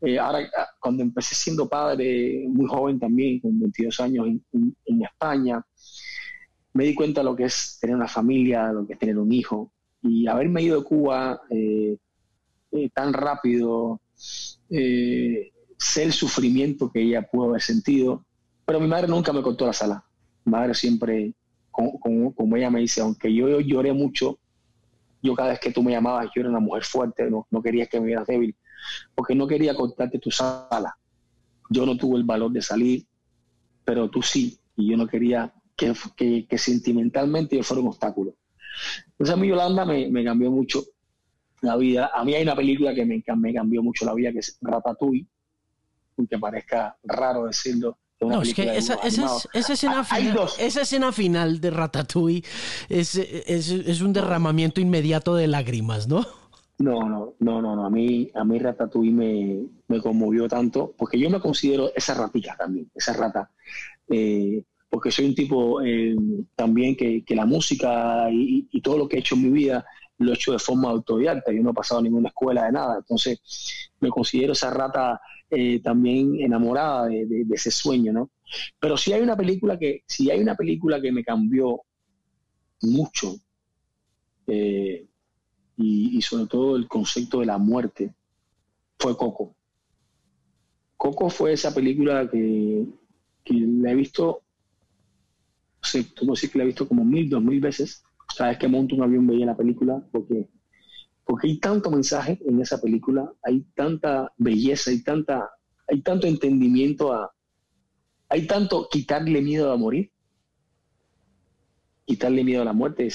eh, ahora ah, cuando empecé siendo padre, muy joven también, con 22 años en, España, me di cuenta de lo que es tener una familia, lo que es tener un hijo, y haberme ido de Cuba eh, tan rápido, sé el sufrimiento que ella pudo haber sentido, pero mi madre nunca me cortó la sala madre siempre, como, ella me dice, aunque yo lloré mucho, yo cada vez que tú me llamabas, yo era una mujer fuerte, no, no quería que me vieras débil, porque no quería cortarte tu sala. Yo no tuve el valor de salir, pero tú sí, y yo no quería que, que, sentimentalmente yo fuera un obstáculo. Entonces a mí Yolanda me, me, cambió mucho la vida. A mí hay una película que me, me cambió mucho la vida, que es Ratatouille, aunque parezca raro decirlo, no, es que esa, escena final, esa escena final de Ratatouille es, es, un derramamiento inmediato de lágrimas, ¿no? No, no, no, no, no. A mí, a mí Ratatouille me, me conmovió tanto, porque yo me considero esa ratica también, esa rata. Eh, porque soy un tipo eh, también que, que, la música y, y, todo lo que he hecho en mi vida lo he hecho de forma autodidacta. Yo no he pasado ninguna escuela de nada. Entonces, me considero esa rata eh, también enamorada de, ese sueño, ¿no? Pero si hay una película que, si hay una película que me cambió mucho, eh, y, sobre todo el concepto de la muerte, fue Coco. Coco fue esa película que, la he visto, no sé, decir que la he visto como mil, dos mil veces. Sabes que monto un avión veía la película porque porque hay tanto mensaje en esa película, hay tanta belleza, hay, tanta, hay tanto entendimiento a... Hay tanto quitarle miedo a morir, quitarle miedo a la muerte.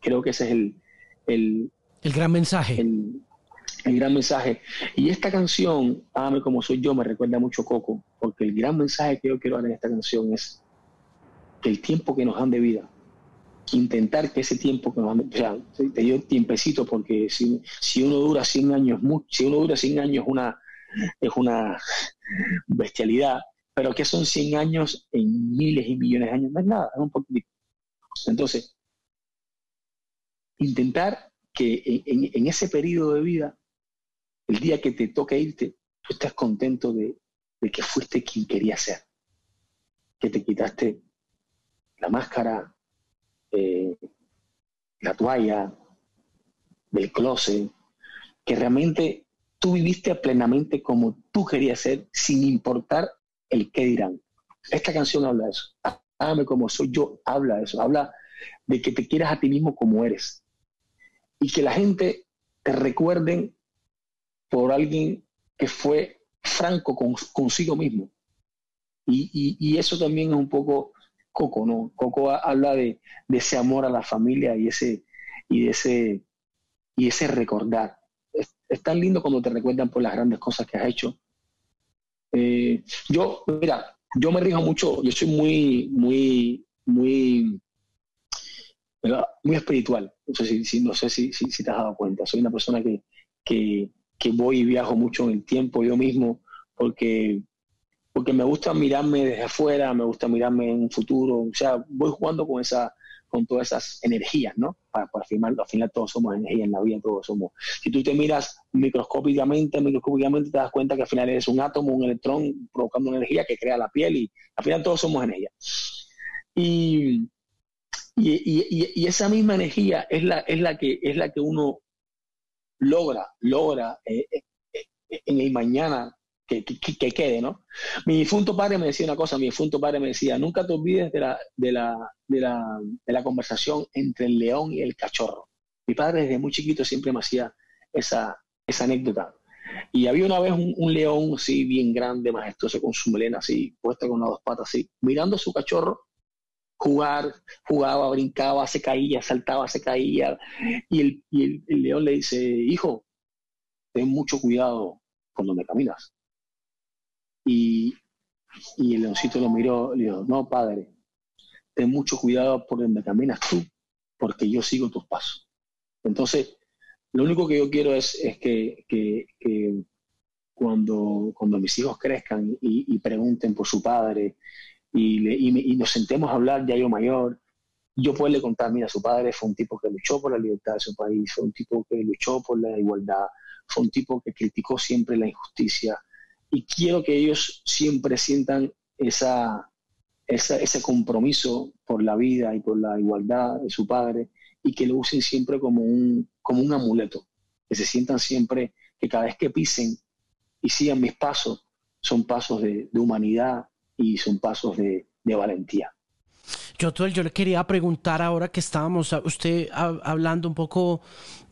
creo que ese es el... El, gran mensaje. El, gran mensaje. Y esta canción, Ame como soy yo, me recuerda mucho Coco, porque el gran mensaje que yo quiero dar en esta canción es que el tiempo que nos dan de vida intentar que ese tiempo que nos o sea, te dio tiempecito porque si, si uno dura 100 años, si uno dura 100 años una, es una bestialidad, pero que son 100 años en miles y millones de años, no es nada, es un poquito. Entonces, intentar que en, ese periodo de vida, el día que te toque irte, tú estés contento de que fuiste quien quería ser, que te quitaste la máscara eh, la toalla, del closet, que realmente tú viviste plenamente como tú querías ser, sin importar el qué dirán. Esta canción habla de eso. Hágame como soy yo, habla de eso. Habla de que te quieras a ti mismo como eres. Y que la gente te recuerden por alguien que fue franco consigo mismo. y, eso también es un poco Coco, ¿no? Coco habla de, ese amor a la familia y ese, y de ese, y ese recordar. Es, tan lindo cuando te recuerdan por las grandes cosas que has hecho. Eh, yo, mira, yo me rijo mucho, yo soy muy, muy, muy, muy espiritual. No sé si, no sé si, si, te has dado cuenta. Soy una persona que, que, que voy y viajo mucho en el tiempo yo mismo, porque porque me gusta mirarme desde afuera, me gusta mirarme en un futuro, o sea, voy jugando con esa con todas esas energías, ¿no? Para, para al final todos somos energía en la vida, todos somos. Si tú te miras microscópicamente, microscópicamente te das cuenta que al final eres un átomo, un electrón provocando una energía que crea la piel y al final todos somos energía. Y, y, esa misma energía es la, es la, que, es la que uno logra, logra eh, eh, eh, en el mañana que, que, quede, ¿no? Mi difunto padre me decía una cosa, mi difunto padre me decía, nunca te olvides de la, de la, de la, de la conversación entre el león y el cachorro. Mi padre desde muy chiquito siempre me hacía esa, esa anécdota. Y había una vez un, león así bien grande, majestuoso, con su melena así, puesta con las dos patas así, mirando a su cachorro jugar, jugaba, brincaba, se caía, saltaba, se caía. Y el, y el, el león le dice, hijo, ten mucho cuidado cuando me caminas. Y, el leoncito lo miró, le dijo, no, padre, ten mucho cuidado por donde caminas tú, porque yo sigo tus pasos. Entonces, lo único que yo quiero es, es que, cuando, cuando mis hijos crezcan y, pregunten por su padre y, nos sentemos a hablar, ya yo mayor, yo puedo contar, mira, su padre fue un tipo que luchó por la libertad de su país, fue un tipo que luchó por la igualdad, fue un tipo que criticó siempre la injusticia. Y quiero que ellos siempre sientan esa, ese compromiso por la vida y por la igualdad de su padre y que lo usen siempre como un, como un amuleto, que se sientan siempre que cada vez que pisen y sigan mis pasos, son pasos de, humanidad y son pasos de, valentía. Yo, yo le quería preguntar ahora que estábamos, usted hablando un poco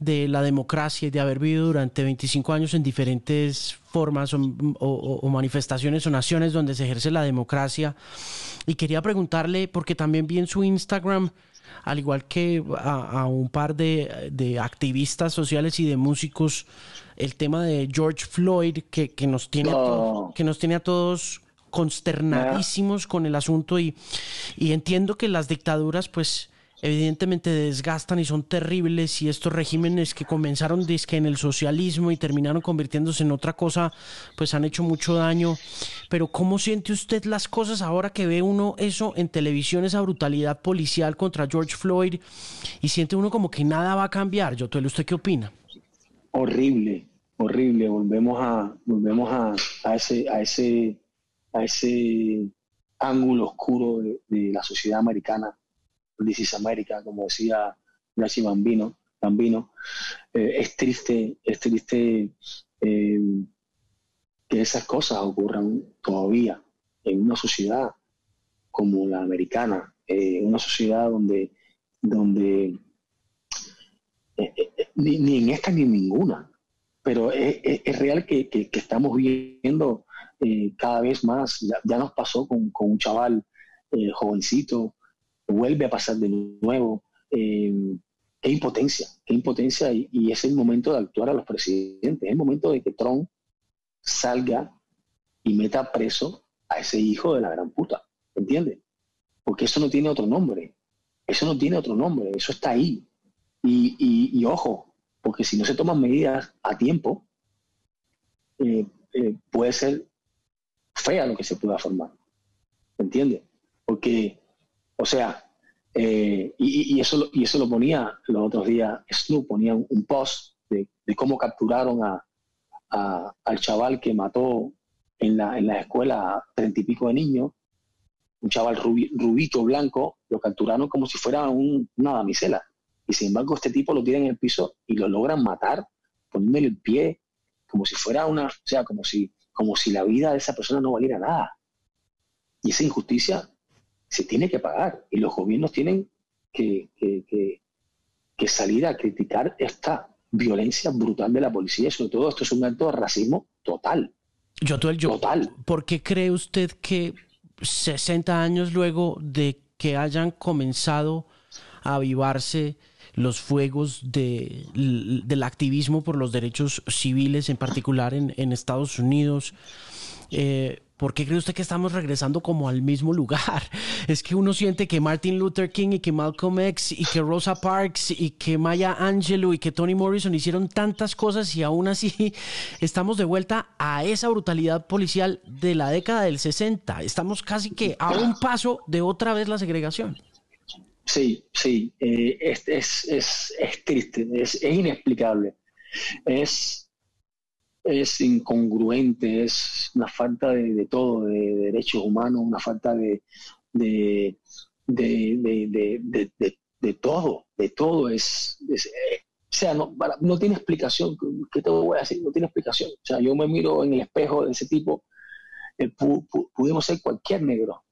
de la democracia y de haber vivido durante 25 años en diferentes formas o, manifestaciones o naciones donde se ejerce la democracia. Y quería preguntarle, porque también vi en su Instagram, al igual que a, un par de, activistas sociales y de músicos, el tema de George Floyd, que, que nos, tiene que nos tiene a todos consternadísimos con el asunto y, y entiendo que las dictaduras pues evidentemente desgastan y son terribles y estos regímenes que comenzaron que en el socialismo y terminaron convirtiéndose en otra cosa, pues han hecho mucho daño. Pero ¿cómo siente usted las cosas ahora que ve uno eso en televisión, esa brutalidad policial contra George Floyd y siente uno como que nada va a cambiar? Yo, ¿usted qué opina? Horrible, horrible. Volvemos a, volvemos a, a ese, a ese, a ese ángulo oscuro de la sociedad americana This América, como decía Nachi Bambino, Bambino. Eh, es triste, es triste eh, que esas cosas ocurran todavía en una sociedad como la americana, eh, una sociedad donde, donde ni, en esta ni en ninguna, pero es, real que, estamos viendo cada vez más, ya, nos pasó con, con un chaval jovencito vuelve a pasar de nuevo. Eh, qué impotencia, qué impotencia y, es el momento de actuar a los presidentes, es el momento de que Trump salga y meta preso a ese hijo de la gran puta, ¿entiendes? Porque eso no tiene otro nombre, eso no tiene otro nombre, eso está ahí. Y, ojo, porque si no se toman medidas a tiempo, eh, eh, puede ser fea lo que se pueda formar, ¿entiendes? Porque o sea, eh, y, eso, y eso lo ponía los otros días, Snoop ponía un, post de, cómo capturaron a, al chaval que mató en la, en la escuela a treinta y pico de niños, un chaval rubito, blanco, lo capturaron como si fuera una damisela. Y sin embargo, este tipo lo tiene en el piso y lo logran matar, poniéndole el pie, como si fuera una, o sea, como si, como si la vida de esa persona no valiera nada. Y esa injusticia se tiene que pagar y los gobiernos tienen que, salir a criticar esta violencia brutal de la policía y sobre todo esto es un acto de racismo total. Yo, total. ¿Por qué cree usted que 60 años luego de que hayan comenzado a avivarse los fuegos de, del activismo por los derechos civiles, en particular en, en Estados Unidos, eh, ¿por qué cree usted que estamos regresando como al mismo lugar? Es que uno siente que Martin Luther King y que Malcolm X y que Rosa Parks y que Maya Angelou y que Toni Morrison hicieron tantas cosas y aún así estamos de vuelta a esa brutalidad policial de la década del 60. Estamos casi que a un paso de otra vez la segregación. Sí, sí, eh, es, es, es, es, triste, es, inexplicable. Es, es incongruente, es una falta de, todo, de, derechos humanos, una falta de, de, de, todo, de todo. Es, eh, o sea, no, no tiene explicación. ¿Qué te voy a decir? No tiene explicación. O sea, yo me miro en el espejo de ese tipo, eh, pudimos ser cualquier negro,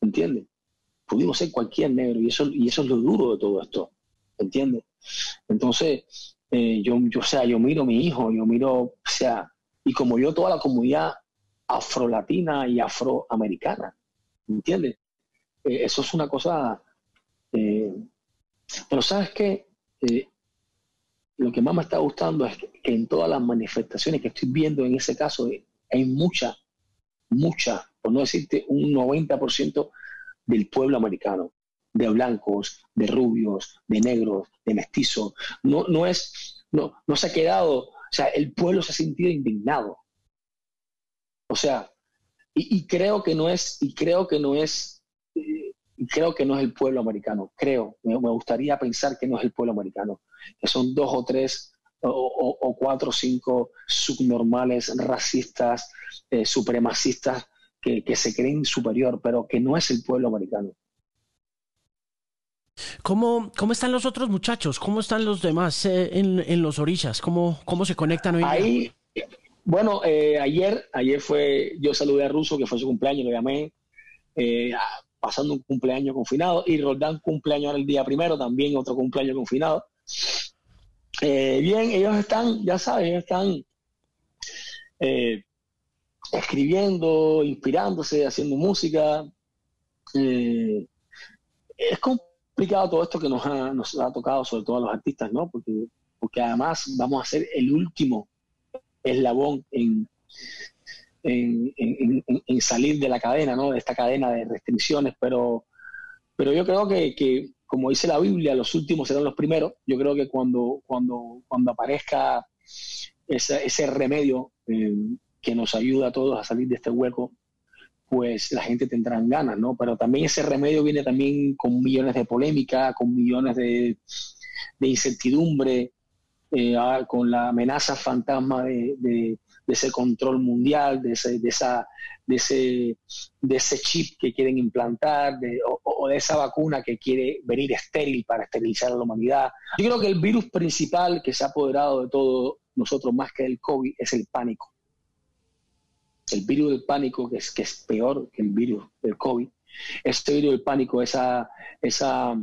¿entiendes? Pudimos ser cualquier negro y eso, y eso es lo duro de todo esto, ¿entiendes? Entonces, eh, yo, yo, sea, yo miro a mi hijo, yo miro, o sea, y como yo, toda la comunidad afrolatina y afroamericana, ¿entiendes? Eh, eso es una cosa... Eh, pero sabes qué? lo que más me está gustando es que, en todas las manifestaciones que estoy viendo en ese caso hay mucha, mucha, por no decirte un 90% del pueblo americano de blancos, de rubios, de negros, de mestizos. No, no, es, no, no se ha quedado, o sea, el pueblo se ha sentido indignado. O sea, y, creo que no es, y creo que no es, eh, creo que no es el pueblo americano, creo, me, gustaría pensar que no es el pueblo americano, que son dos o tres o, cuatro o cinco subnormales, racistas, eh, supremacistas que, que se creen superior, pero que no es el pueblo americano. ¿Cómo, ¿Cómo están los otros muchachos? ¿Cómo están los demás eh, en, en, los orillas? ¿Cómo, ¿Cómo se conectan hoy? Ahí, bueno, eh, ayer, ayer fue, yo saludé a Russo, que fue su cumpleaños, lo llamé, eh, pasando un cumpleaños confinado, y Roldán cumpleaños el día primero, también otro cumpleaños confinado. bien, ellos están, ya sabes, ellos están escribiendo, inspirándose, haciendo música. es complicado todo esto que nos ha, nos ha tocado, sobre todo a los artistas, ¿no? Porque, porque además vamos a ser el último eslabón en, en, en, salir de la cadena, ¿no? De esta cadena de restricciones, pero, pero yo creo que, que, como dice la Biblia, los últimos serán los primeros. Yo creo que cuando, cuando, cuando aparezca ese, ese remedio eh, que nos ayuda a todos a salir de este hueco, pues la gente tendrá ganas, ¿no? Pero también ese remedio viene también con millones de polémica, con millones de, incertidumbre, eh, con la amenaza fantasma de, ese control mundial, de ese, chip que quieren implantar, o, o, de esa vacuna que quiere venir estéril para esterilizar a la humanidad. Yo creo que el virus principal que se ha apoderado de todos nosotros más que el COVID es el pánico el virus del pánico, que es, que es peor que el virus del COVID, este virus del pánico, esa, esa,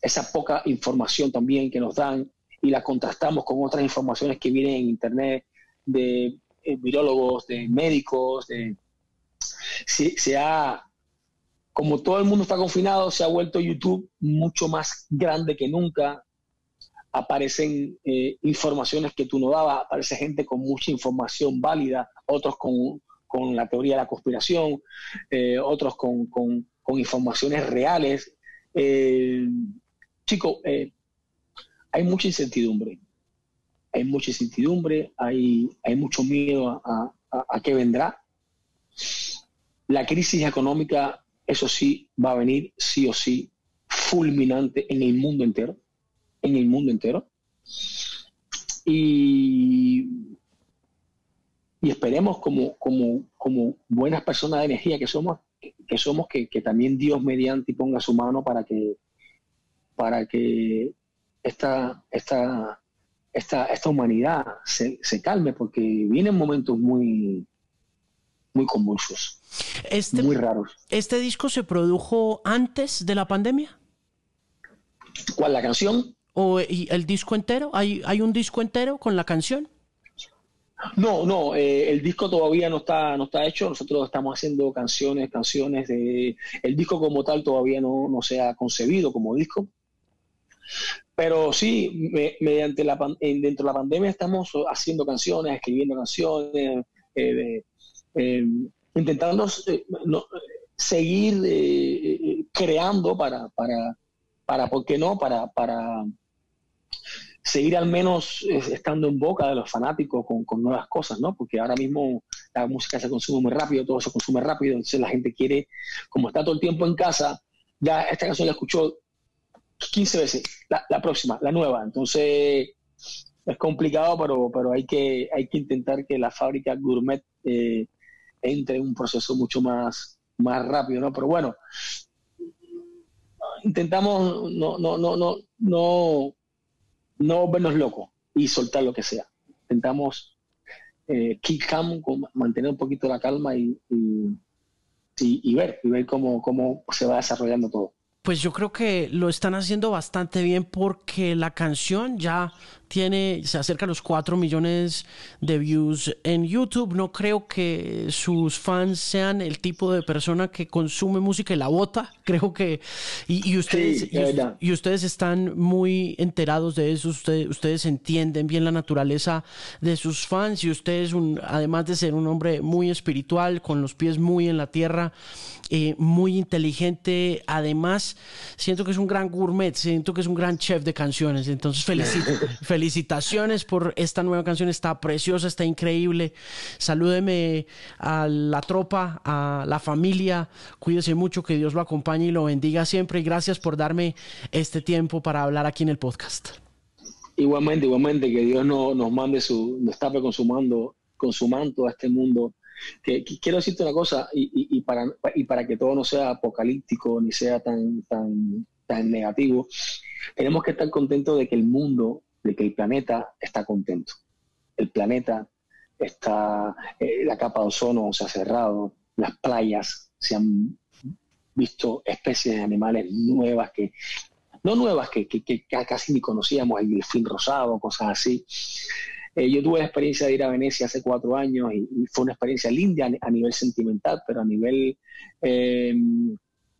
esa poca información también que nos dan y la contrastamos con otras informaciones que vienen en Internet de eh, virólogos, de médicos, de, se, se ha, como todo el mundo está confinado, se ha vuelto YouTube mucho más grande que nunca, aparecen eh, informaciones que tú no dabas, aparece gente con mucha información válida, otros con, la teoría de la conspiración, eh, otros con, informaciones reales. Eh, chicos, hay mucha incertidumbre, hay mucha incertidumbre, hay, hay mucho miedo a, a qué vendrá. La crisis económica, eso sí, va a venir sí o sí fulminante en el mundo entero en el mundo entero. Y, y esperemos como, como, como buenas personas de energía que somos, que somos, que, también Dios mediante y ponga su mano para que, para que esta, esta, esta, esta humanidad se, se calme, porque vienen momentos muy, muy convulsos, este, muy raros. ¿Este disco se produjo antes de la pandemia? ¿Cuál la canción? ¿O el disco entero? ¿Hay, ¿Hay un disco entero con la canción? No, no, eh, el disco todavía no está, no está hecho. Nosotros estamos haciendo canciones, canciones de. El disco como tal todavía no, no se ha concebido como disco. Pero sí, mediante la dentro de la pandemia estamos haciendo canciones, escribiendo canciones, eh, eh, intentando seguir creando para, para, para, ¿por qué no? Para, para seguir al menos estando en boca de los fanáticos con, nuevas cosas, ¿no? Porque ahora mismo la música se consume muy rápido, todo se consume rápido, entonces la gente quiere, como está todo el tiempo en casa, ya esta canción la escuchó 15 veces, la, próxima, la nueva, entonces es complicado, pero, pero hay, que, hay que intentar que la fábrica gourmet eh, entre en un proceso mucho más, más rápido, ¿no? Pero bueno, intentamos no, no, no, no, no no vernos locos y soltar lo que sea. Intentamos eh, keep calm, mantener un poquito la calma y, y, ver, y ver cómo, cómo se va desarrollando todo. Pues yo creo que lo están haciendo bastante bien porque la canción ya tiene, se acerca a los 4 millones de views en YouTube. No creo que sus fans sean el tipo de persona que consume música y la bota. Creo que, y, ustedes, y, ustedes están muy enterados de eso. Ustedes, ustedes entienden bien la naturaleza de sus fans y ustedes, un, además de ser un hombre muy espiritual, con los pies muy en la tierra, eh, muy inteligente. Además, siento que es un gran gourmet, siento que es un gran chef de canciones. Entonces, felicito. felicito felicitaciones por esta nueva canción, está preciosa, está increíble. Salúdeme a la tropa, a la familia, cuídese mucho, que Dios lo acompañe y lo bendiga siempre y gracias por darme este tiempo para hablar aquí en el podcast. Igualmente, igualmente, que Dios no, nos mande su, nos tape con su, mando, con este mundo. Que, quiero decirte una cosa, y, para, y para que todo no sea apocalíptico ni sea tan, tan, tan negativo, tenemos que estar contentos de que el mundo, de que el planeta está contento. El planeta está, eh, la capa de ozono se ha cerrado, las playas se han visto especies de animales nuevas que, no nuevas, que, casi ni conocíamos, el delfín rosado, cosas así. Eh, yo tuve la experiencia de ir a Venecia hace cuatro años y, fue una experiencia linda a, nivel sentimental, pero a nivel eh,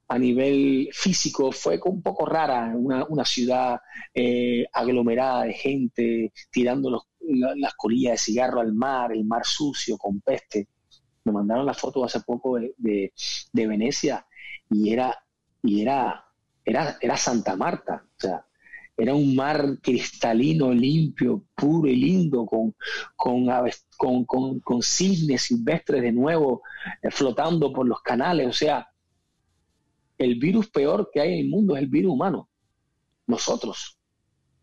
a nivel físico fue un poco rara, una, ciudad eh, aglomerada de gente tirando las colillas de cigarro al mar, el mar sucio, con peste. Me mandaron la foto hace poco de, Venecia y era, y era, era, era Santa Marta, o sea, era un mar cristalino, limpio, puro y lindo, con, con, con, con, cisnes silvestres de nuevo eh, flotando por los canales, o sea, el virus peor que hay en el mundo es el virus humano, nosotros.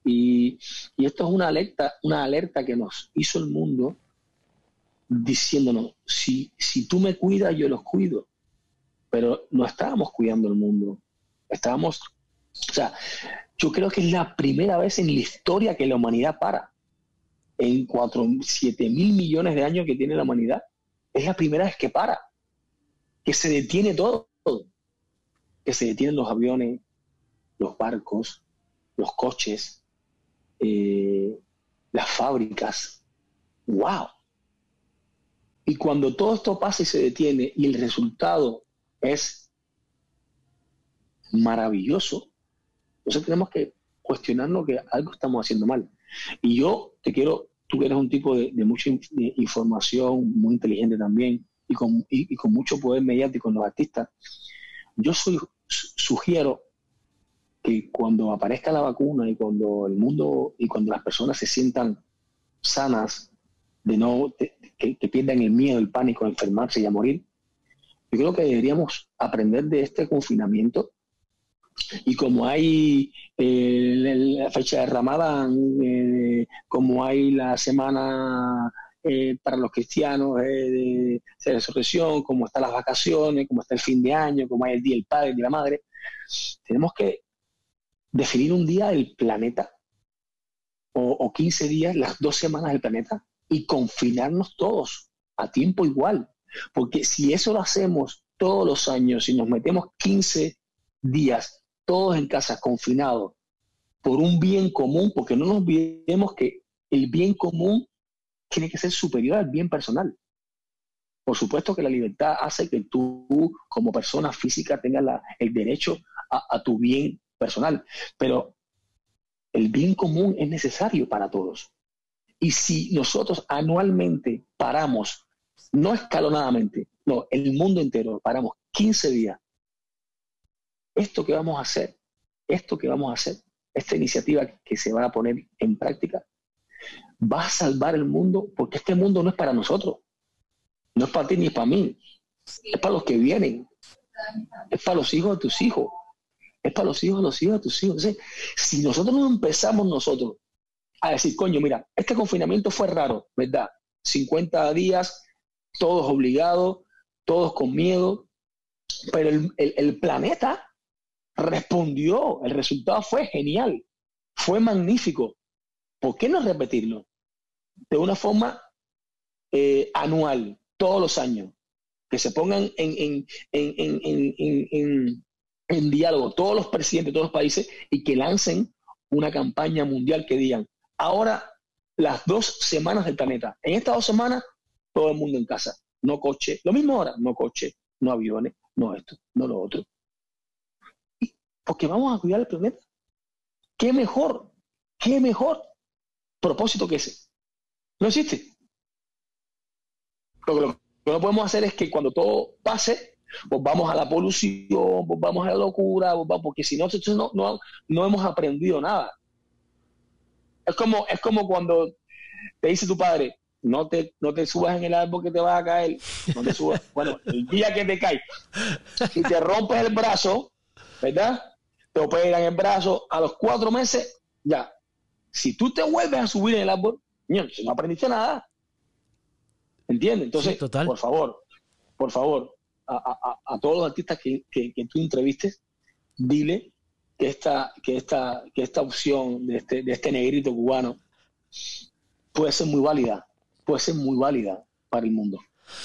Y, esto es una alerta, una alerta que nos hizo el mundo diciéndonos, si, si tú me cuidas, yo los cuido. Pero no estábamos cuidando el mundo. Estábamos, o sea, yo creo que es la primera vez en la historia que la humanidad para. En cuatro, siete mil millones de años que tiene la humanidad, es la primera vez que para, que se detiene todo que se detienen los aviones, los barcos, los coches, eh, las fábricas. ¡Wow! Y cuando todo esto pasa y se detiene y el resultado es maravilloso, entonces tenemos que cuestionarnos que algo estamos haciendo mal. Y yo te quiero, tú que eres un tipo de, mucha información, muy inteligente también, y con, y con mucho poder mediático en los artistas, yo soy, sugiero que cuando aparezca la vacuna y cuando el mundo y cuando las personas se sientan sanas, de no que, pierdan el miedo, el pánico enfermarse y a morir, yo creo que deberíamos aprender de este confinamiento. Y como hay eh, la fecha de Ramadán, eh, como hay la semana eh, para los cristianos eh, de, resurrección, como están las vacaciones, como está el fin de año, como hay el Día del Padre, y de la Madre. Tenemos que definir un día del planeta o, o 15 días, las dos semanas del planeta y confinarnos todos a tiempo igual. Porque si eso lo hacemos todos los años, si nos metemos 15 días todos en casa confinados por un bien común, porque no nos olvidemos que el bien común tiene que ser superior al bien personal. Por supuesto que la libertad hace que tú como persona física tengas el derecho a, tu bien personal, pero el bien común es necesario para todos. Y si nosotros anualmente paramos, no escalonadamente, no, el mundo entero, paramos 15 días, esto que vamos a hacer, esto que vamos a hacer, esta iniciativa que se va a poner en práctica, va a salvar el mundo porque este mundo no es para nosotros, no es para ti ni para mí, es para los que vienen, es para los hijos de tus hijos, es para los hijos de los hijos de tus hijos. si nosotros no empezamos nosotros a decir, coño, mira, este confinamiento fue raro, ¿verdad? 50 días, todos obligados, todos con miedo, pero el planeta respondió, el resultado fue genial, fue magnífico. ¿Por qué no repetirlo? de una forma eh, anual, todos los años, que se pongan en, en, diálogo todos los presidentes de todos los países y que lancen una campaña mundial que digan, ahora las dos semanas del planeta, en estas dos semanas, todo el mundo en casa, no coche, lo mismo ahora, no coche, no aviones, no esto, no lo otro. Porque vamos a cuidar el planeta. ¿Qué mejor? ¿Qué mejor propósito que ese? No existe. Lo que, no podemos hacer es que cuando todo pase, vamos a la polución, vamos a la locura, porque si no, no, no, hemos aprendido nada. es como, es como cuando te dice tu padre, no te, no te subas en el árbol que te va a caer, no te subas. bueno, el día que te caes y te rompes el brazo, ¿verdad? Te operan el brazo, a los cuatro meses, ya. Si tú te vuelves a subir en el árbol, no aprendiste nada. ¿Entiendes? Entonces, por favor, por favor, a, todos los artistas que, que, tú entrevistes, dile que esta, que esta, que esta opción de este, de este negrito cubano puede ser muy válida, puede ser muy válida para el mundo,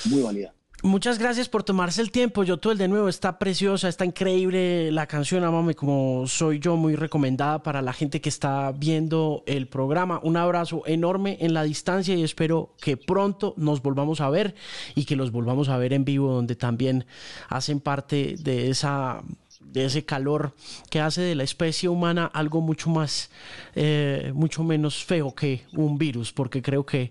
muy válida. Muchas gracias por tomarse el tiempo. Yo todo el de nuevo está preciosa, está increíble la canción Amame como soy yo, muy recomendada para la gente que está viendo el programa. Un abrazo enorme en la distancia y espero que pronto nos volvamos a ver y que los volvamos a ver en vivo donde también hacen parte de esa de ese calor que hace de la especie humana algo mucho más, eh, mucho menos feo que un virus, porque creo que,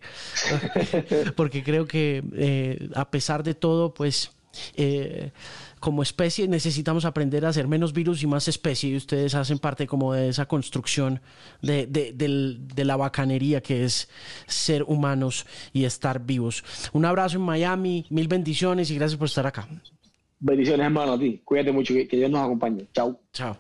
porque creo que eh, a pesar de todo, pues eh, como especie necesitamos aprender a ser menos virus y más especie y ustedes hacen parte como de esa construcción de, de, la bacanería que es ser humanos y estar vivos. Un abrazo en Miami, mil bendiciones y gracias por estar acá. Bendiciones, hermano, a ti. Cuídate mucho, que, que Dios nos acompañe. Chao. Chao.